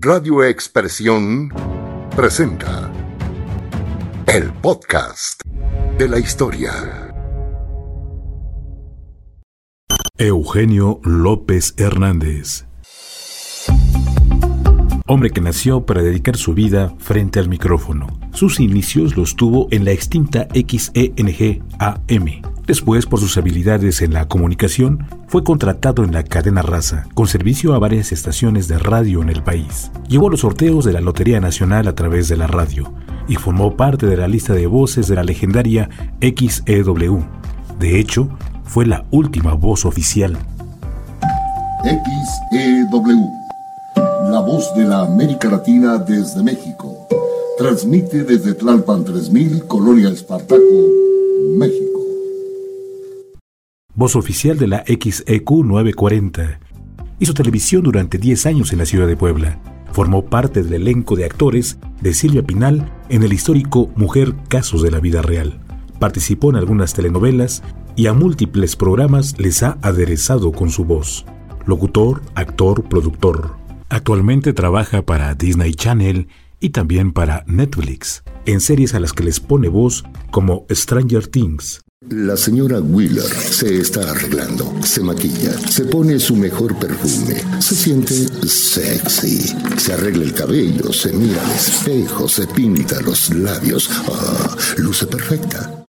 Radio Expresión presenta el podcast de la historia. Eugenio López Hernández. Hombre que nació para dedicar su vida frente al micrófono. Sus inicios los tuvo en la extinta XENG AM. Después, por sus habilidades en la comunicación, fue contratado en la cadena Raza, con servicio a varias estaciones de radio en el país. Llevó los sorteos de la Lotería Nacional a través de la radio y formó parte de la lista de voces de la legendaria XEW. De hecho, fue la última voz oficial. XEW, la voz de la América Latina desde México. Transmite desde Tlalpan 3000, Colonia Espartaco, México voz oficial de la XEQ 940. Hizo televisión durante 10 años en la ciudad de Puebla. Formó parte del elenco de actores de Silvia Pinal en el histórico Mujer Casos de la Vida Real. Participó en algunas telenovelas y a múltiples programas les ha aderezado con su voz. Locutor, actor, productor. Actualmente trabaja para Disney Channel y también para Netflix, en series a las que les pone voz como Stranger Things, la señora Wheeler se está arreglando, se maquilla, se pone su mejor perfume, se siente sexy, se arregla el cabello, se mira al espejo, se pinta los labios. Ah, luce perfecta.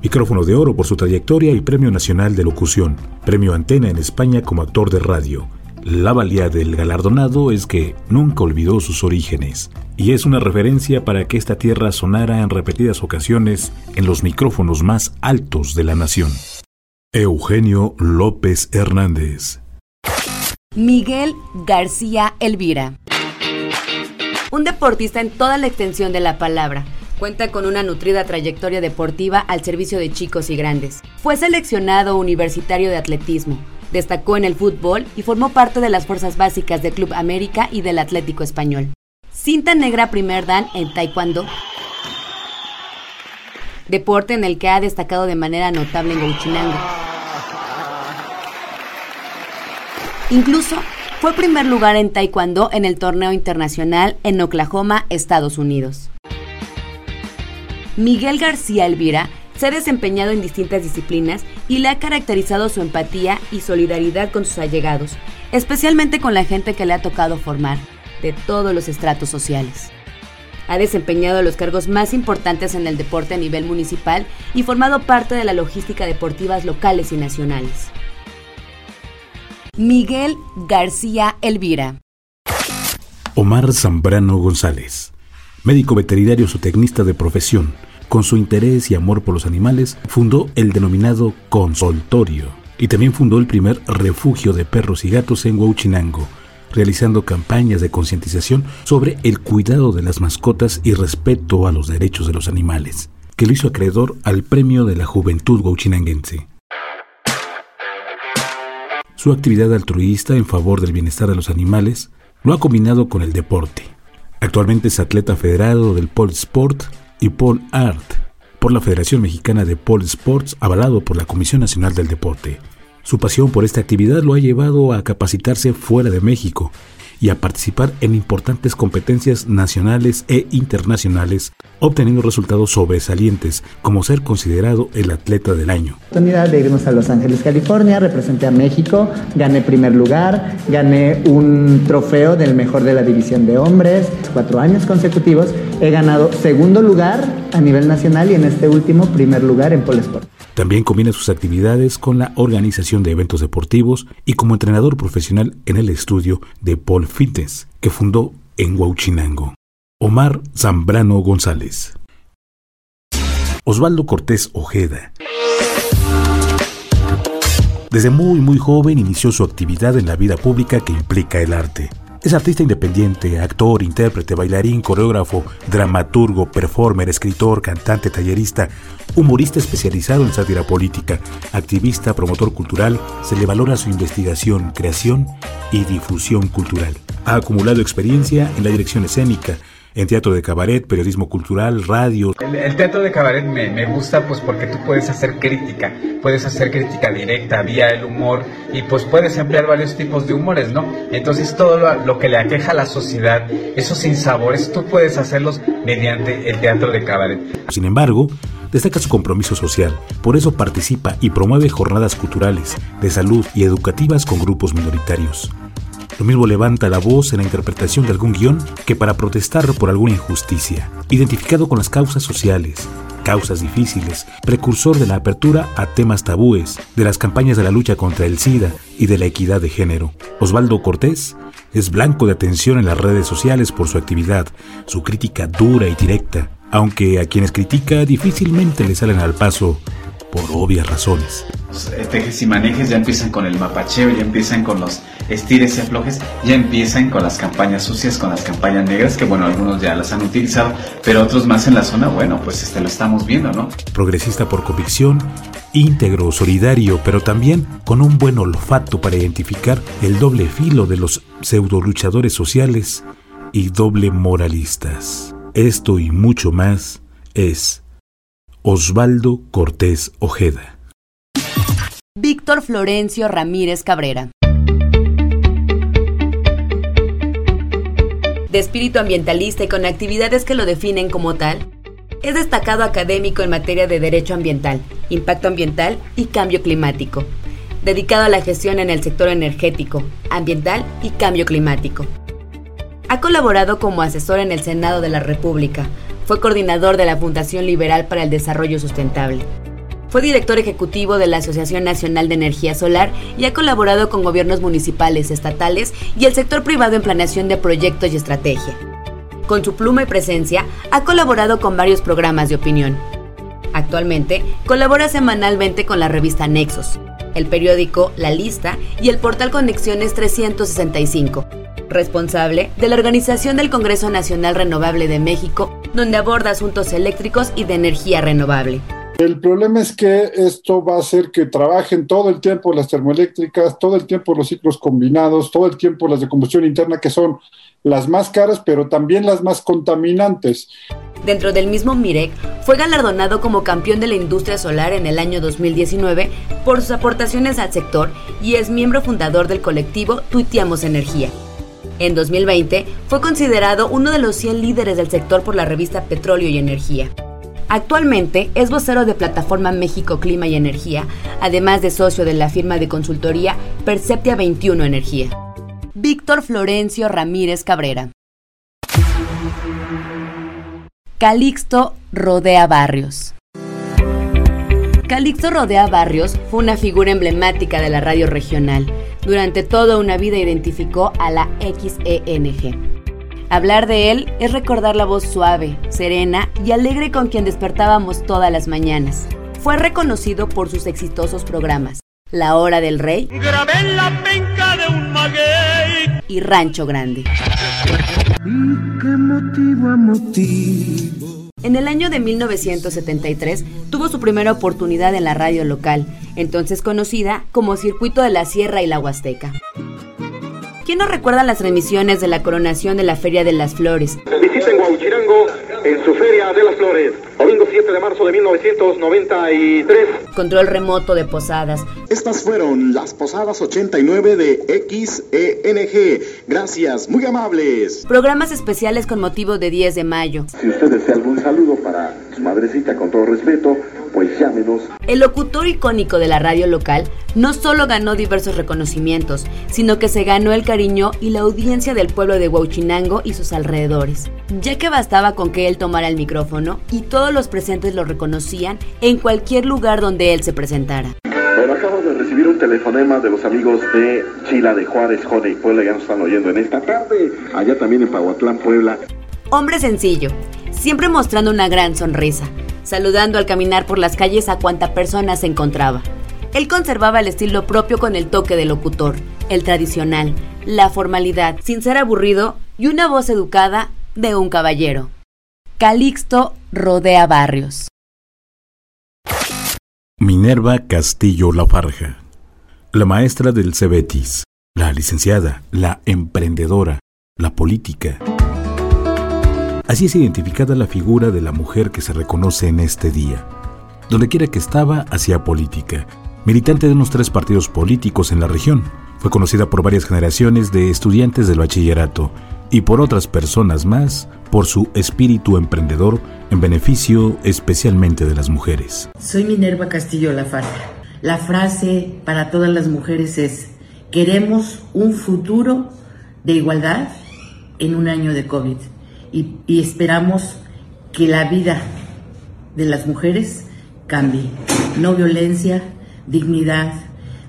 Micrófono de oro por su trayectoria y Premio Nacional de Locución, Premio Antena en España como actor de radio. La valía del galardonado es que nunca olvidó sus orígenes y es una referencia para que esta tierra sonara en repetidas ocasiones en los micrófonos más altos de la nación. Eugenio López Hernández. Miguel García Elvira. Un deportista en toda la extensión de la palabra. Cuenta con una nutrida trayectoria deportiva al servicio de chicos y grandes. Fue seleccionado universitario de atletismo, Destacó en el fútbol y formó parte de las fuerzas básicas del Club América y del Atlético Español. Cinta negra primer dan en Taekwondo. Deporte en el que ha destacado de manera notable en Huachinango. Incluso fue primer lugar en Taekwondo en el torneo internacional en Oklahoma, Estados Unidos. Miguel García Elvira se ha desempeñado en distintas disciplinas y le ha caracterizado su empatía y solidaridad con sus allegados, especialmente con la gente que le ha tocado formar, de todos los estratos sociales. Ha desempeñado los cargos más importantes en el deporte a nivel municipal y formado parte de la logística deportivas locales y nacionales. Miguel García Elvira. Omar Zambrano González, médico veterinario zootecnista de profesión con su interés y amor por los animales, fundó el denominado consultorio y también fundó el primer refugio de perros y gatos en Huachinango, realizando campañas de concientización sobre el cuidado de las mascotas y respeto a los derechos de los animales, que lo hizo acreedor al Premio de la Juventud Huachinanguense. Su actividad altruista en favor del bienestar de los animales lo ha combinado con el deporte. Actualmente es atleta federado del Pole Sport y Paul Art por la Federación Mexicana de Pole Sports, avalado por la Comisión Nacional del Deporte. Su pasión por esta actividad lo ha llevado a capacitarse fuera de México y a participar en importantes competencias nacionales e internacionales, obteniendo resultados sobresalientes, como ser considerado el atleta del año. Oportunidad de irnos a Los Ángeles, California, representé a México, gané primer lugar, gané un trofeo del mejor de la división de hombres, cuatro años consecutivos, he ganado segundo lugar a nivel nacional y en este último primer lugar en Pole Sport. También combina sus actividades con la organización de eventos deportivos y como entrenador profesional en el estudio de Paul Fitness, que fundó en Huachinango. Omar Zambrano González. Osvaldo Cortés Ojeda. Desde muy muy joven inició su actividad en la vida pública que implica el arte. Es artista independiente, actor, intérprete, bailarín, coreógrafo, dramaturgo, performer, escritor, cantante, tallerista, humorista especializado en sátira política, activista, promotor cultural, se le valora su investigación, creación y difusión cultural. Ha acumulado experiencia en la dirección escénica, en teatro de cabaret, periodismo cultural, radio. El, teatro de cabaret me, gusta pues porque tú puedes hacer crítica, puedes hacer crítica directa vía el humor y pues puedes emplear varios tipos de humores, ¿no? Entonces todo lo, lo que le aqueja a la sociedad, esos sinsabores, tú puedes hacerlos mediante el teatro de cabaret. Sin embargo, destaca su compromiso social. Por eso participa y promueve jornadas culturales, de salud y educativas con grupos minoritarios. Lo mismo levanta la voz en la interpretación de algún guion que para protestar por alguna injusticia, identificado con las causas sociales, causas difíciles, precursor de la apertura a temas tabúes, de las campañas de la lucha contra el SIDA y de la equidad de género. Osvaldo Cortés es blanco de atención en las redes sociales por su actividad, su crítica dura y directa, aunque a quienes critica difícilmente le salen al paso por obvias razones. Tejes y manejes ya empiezan con el mapacheo, ya empiezan con los estires y aflojes, ya empiezan con las campañas sucias, con las campañas negras, que bueno, algunos ya las han utilizado, pero otros más en la zona, bueno, pues este lo estamos viendo, ¿no? Progresista por convicción, íntegro, solidario, pero también con un buen olfato para identificar el doble filo de los pseudo luchadores sociales y doble moralistas. Esto y mucho más es Osvaldo Cortés Ojeda. Víctor Florencio Ramírez Cabrera. De espíritu ambientalista y con actividades que lo definen como tal, es destacado académico en materia de derecho ambiental, impacto ambiental y cambio climático, dedicado a la gestión en el sector energético, ambiental y cambio climático. Ha colaborado como asesor en el Senado de la República. Fue coordinador de la Fundación Liberal para el Desarrollo Sustentable. Fue director ejecutivo de la Asociación Nacional de Energía Solar y ha colaborado con gobiernos municipales, estatales y el sector privado en planeación de proyectos y estrategia. Con su pluma y presencia, ha colaborado con varios programas de opinión. Actualmente, colabora semanalmente con la revista Nexos, el periódico La Lista y el portal Conexiones 365, responsable de la organización del Congreso Nacional Renovable de México, donde aborda asuntos eléctricos y de energía renovable. El problema es que esto va a hacer que trabajen todo el tiempo las termoeléctricas, todo el tiempo los ciclos combinados, todo el tiempo las de combustión interna, que son las más caras, pero también las más contaminantes. Dentro del mismo MIREC, fue galardonado como campeón de la industria solar en el año 2019 por sus aportaciones al sector y es miembro fundador del colectivo Tuiteamos Energía. En 2020 fue considerado uno de los 100 líderes del sector por la revista Petróleo y Energía. Actualmente es vocero de Plataforma México Clima y Energía, además de socio de la firma de consultoría Perceptia 21 Energía. Víctor Florencio Ramírez Cabrera. Calixto Rodea Barrios. Calixto Rodea Barrios fue una figura emblemática de la radio regional durante toda una vida identificó a la XENG. Hablar de él es recordar la voz suave, serena y alegre con quien despertábamos todas las mañanas. Fue reconocido por sus exitosos programas La Hora del Rey y Rancho Grande. En el año de 1973 tuvo su primera oportunidad en la radio local, entonces conocida como Circuito de la Sierra y la Huasteca. ¿Quién no recuerda las transmisiones de la coronación de la Feria de las Flores? Visiten Guauchirango en su Feria de las Flores, domingo 7 de marzo de 1993. Control remoto de posadas. Estas fueron las posadas 89 de XENG. Gracias, muy amables. Programas especiales con motivo de 10 de mayo. Si usted desea algún saludo para su madrecita, con todo respeto, pues llámenos. El locutor icónico de la radio local no solo ganó diversos reconocimientos, sino que se ganó el cariño y la audiencia del pueblo de Huachinango y sus alrededores, ya que bastaba con que él tomara el micrófono y todos los presentes lo reconocían en cualquier lugar donde él se presentara. Bueno, acabo de recibir un telefonema de los amigos de Chila de Juárez, Jode y Puebla, ya nos están oyendo en esta tarde, allá también en Pahuatlán, Puebla. Hombre sencillo, siempre mostrando una gran sonrisa, saludando al caminar por las calles a cuanta persona se encontraba. Él conservaba el estilo propio con el toque del locutor, el tradicional, la formalidad, sin ser aburrido y una voz educada de un caballero. Calixto rodea barrios. Minerva Castillo Lafarja, la maestra del Cebetis, la licenciada, la emprendedora, la política Así es identificada la figura de la mujer que se reconoce en este día. Donde quiera que estaba, hacía política. Militante de unos tres partidos políticos en la región, fue conocida por varias generaciones de estudiantes del bachillerato y por otras personas más por su espíritu emprendedor en beneficio especialmente de las mujeres. Soy Minerva Castillo Lafarga. La frase para todas las mujeres es, queremos un futuro de igualdad en un año de COVID y, esperamos que la vida de las mujeres cambie. No violencia, dignidad,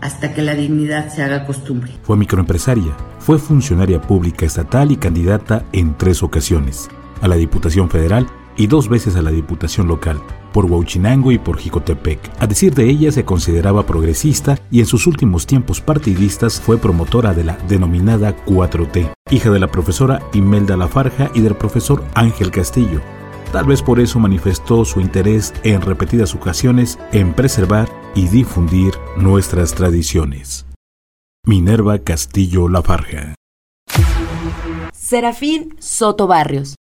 hasta que la dignidad se haga costumbre. Fue microempresaria, fue funcionaria pública estatal y candidata en tres ocasiones, a la Diputación Federal y dos veces a la Diputación Local, por Huachinango y por Jicotepec. A decir de ella, se consideraba progresista y en sus últimos tiempos partidistas fue promotora de la denominada 4T, hija de la profesora Imelda Lafarja y del profesor Ángel Castillo, Tal vez por eso manifestó su interés en repetidas ocasiones en preservar y difundir nuestras tradiciones. Minerva Castillo Lafarja. Serafín Soto Barrios.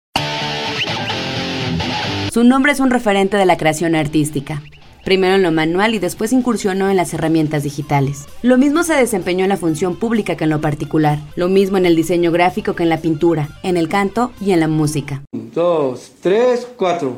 Su nombre es un referente de la creación artística primero en lo manual y después incursionó en las herramientas digitales. Lo mismo se desempeñó en la función pública que en lo particular, lo mismo en el diseño gráfico que en la pintura, en el canto y en la música. Dos, tres, cuatro.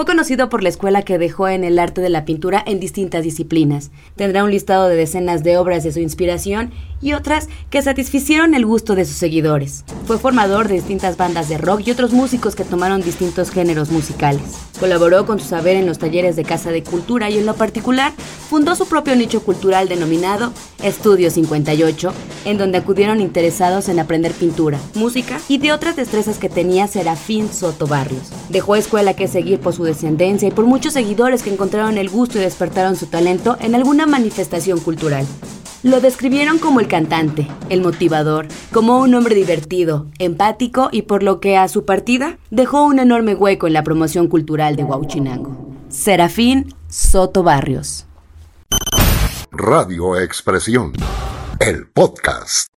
Fue conocido por la escuela que dejó en el arte de la pintura en distintas disciplinas. Tendrá un listado de decenas de obras de su inspiración y otras que satisficieron el gusto de sus seguidores. Fue formador de distintas bandas de rock y otros músicos que tomaron distintos géneros musicales. Colaboró con su saber en los talleres de Casa de Cultura y en lo particular fundó su propio nicho cultural denominado Estudio 58, en donde acudieron interesados en aprender pintura, música y de otras destrezas que tenía Serafín Soto Barrios. Dejó escuela que seguir por su descendencia y por muchos seguidores que encontraron el gusto y despertaron su talento en alguna manifestación cultural. Lo describieron como el cantante, el motivador, como un hombre divertido, empático y por lo que a su partida dejó un enorme hueco en la promoción cultural de Huauchinango. Serafín Soto Barrios. Radio Expresión, el podcast.